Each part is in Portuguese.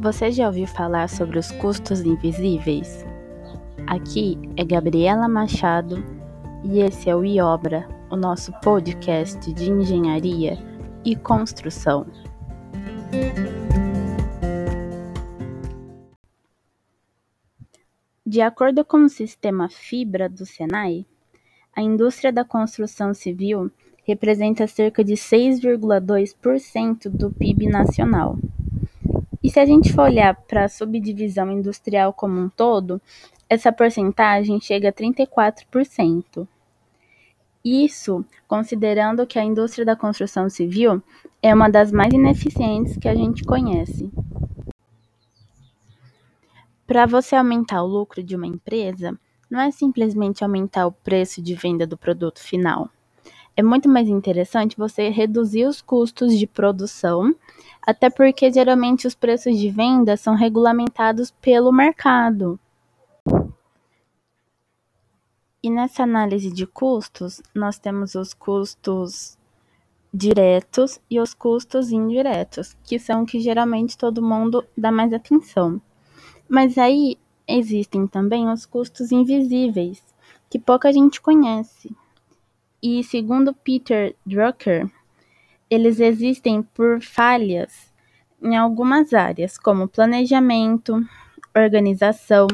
Você já ouviu falar sobre os custos invisíveis? Aqui é Gabriela Machado e esse é o iObra, o nosso podcast de engenharia e construção. De acordo com o sistema Fibra do Senai, a indústria da construção civil representa cerca de 6,2% do PIB nacional. E se a gente for olhar para a subdivisão industrial como um todo, essa porcentagem chega a 34%. Isso considerando que a indústria da construção civil é uma das mais ineficientes que a gente conhece. Para você aumentar o lucro de uma empresa, não é simplesmente aumentar o preço de venda do produto final. É muito mais interessante você reduzir os custos de produção, até porque geralmente os preços de venda são regulamentados pelo mercado. E nessa análise de custos, nós temos os custos diretos e os custos indiretos, que são que geralmente todo mundo dá mais atenção. Mas aí existem também os custos invisíveis, que pouca gente conhece. E segundo Peter Drucker, eles existem por falhas em algumas áreas, como planejamento, organização,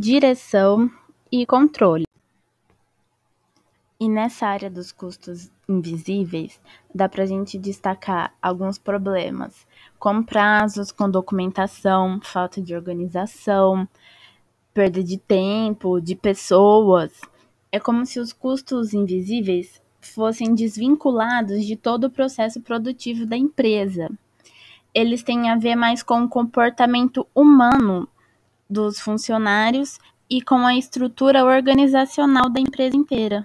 direção e controle. E nessa área dos custos invisíveis, dá para a gente destacar alguns problemas, com prazos, com documentação, falta de organização, perda de tempo, de pessoas. É como se os custos invisíveis fossem desvinculados de todo o processo produtivo da empresa. Eles têm a ver mais com o comportamento humano dos funcionários e com a estrutura organizacional da empresa inteira.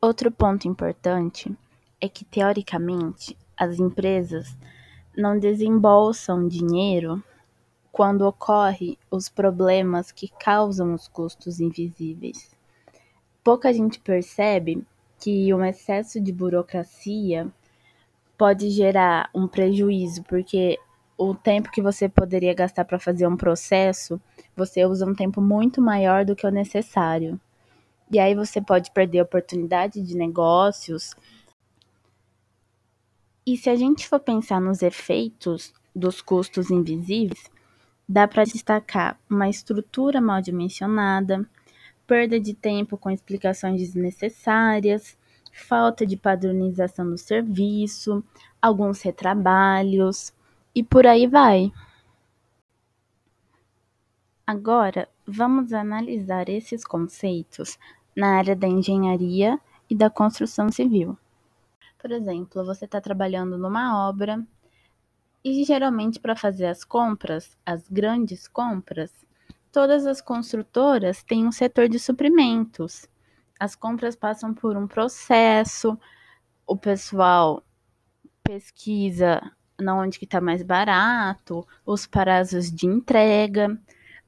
Outro ponto importante é que, teoricamente, as empresas não desembolsam dinheiro quando ocorrem os problemas que causam os custos invisíveis. Pouca gente percebe que um excesso de burocracia pode gerar um prejuízo, porque o tempo que você poderia gastar para fazer um processo, você usa um tempo muito maior do que o necessário. E aí você pode perder oportunidade de negócios. E se a gente for pensar nos efeitos dos custos invisíveis, dá para destacar uma estrutura mal dimensionada, perda de tempo com explicações desnecessárias, falta de padronização do serviço, alguns retrabalhos e por aí vai. Agora, vamos analisar esses conceitos na área da engenharia e da construção civil. Por exemplo, você está trabalhando numa obra e geralmente para fazer as compras, as grandes compras, todas as construtoras têm um setor de suprimentos. As compras passam por um processo, o pessoal pesquisa na onde que está mais barato, os prazos de entrega.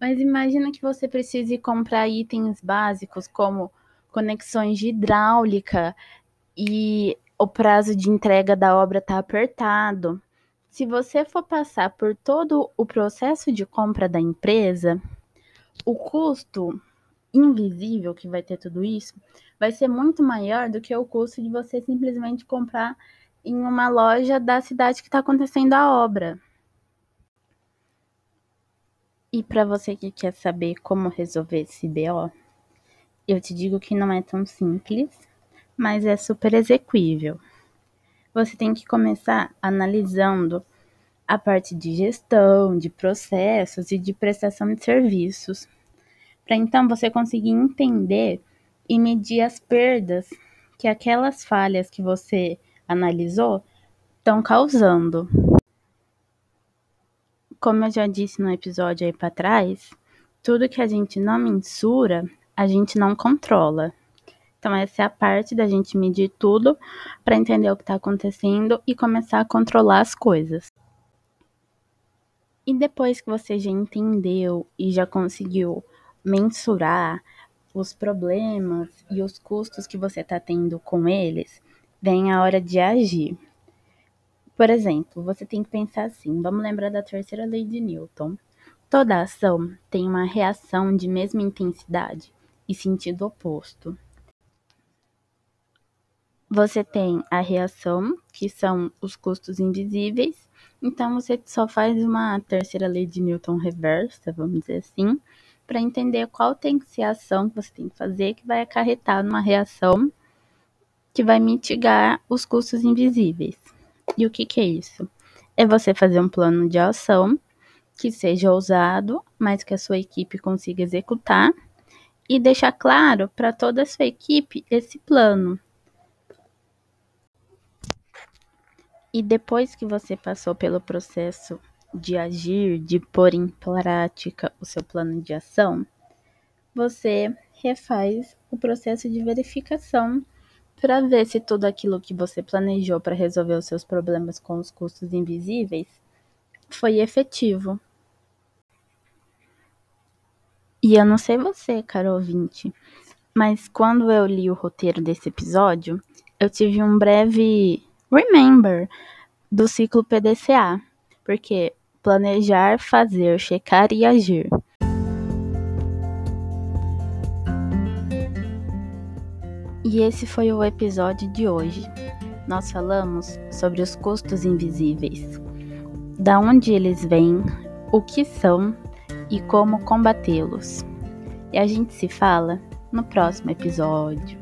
Mas imagina que você precise comprar itens básicos como conexões de hidráulica e o prazo de entrega da obra está apertado. Se você for passar por todo o processo de compra da empresa, o custo invisível que vai ter tudo isso vai ser muito maior do que o custo de você simplesmente comprar em uma loja da cidade que está acontecendo a obra. E para você que quer saber como resolver esse BO, eu te digo que não é tão simples, mas é super execuível. Você tem que começar analisando a parte de gestão, de processos e de prestação de serviços, para então você conseguir entender e medir as perdas que aquelas falhas que você analisou estão causando. Como eu já disse no episódio aí para trás, tudo que a gente não mensura, a gente não controla. Então, essa é a parte da gente medir tudo para entender o que está acontecendo e começar a controlar as coisas. E depois que você já entendeu e já conseguiu mensurar os problemas e os custos que você está tendo com eles, vem a hora de agir. Por exemplo, você tem que pensar assim: vamos lembrar da terceira lei de Newton. Toda ação tem uma reação de mesma intensidade e sentido oposto. Você tem a reação, que são os custos invisíveis, então você só faz uma terceira lei de Newton reversa, vamos dizer assim, para entender qual tem que ser a ação que você tem que fazer que vai acarretar numa reação que vai mitigar os custos invisíveis. E o que, que é isso? É você fazer um plano de ação que seja ousado, mas que a sua equipe consiga executar e deixar claro para toda a sua equipe esse plano. E depois que você passou pelo processo de agir, de pôr em prática o seu plano de ação, você refaz o processo de verificação para ver se tudo aquilo que você planejou para resolver os seus problemas com os custos invisíveis foi efetivo. E eu não sei você, caro ouvinte, mas quando eu li o roteiro desse episódio, eu tive um breve remember do ciclo PDCA, porque planejar, fazer, checar e agir. E esse foi o episódio de hoje. Nós falamos sobre os custos invisíveis, da onde eles vêm, o que são e como combatê-los. E a gente se fala no próximo episódio.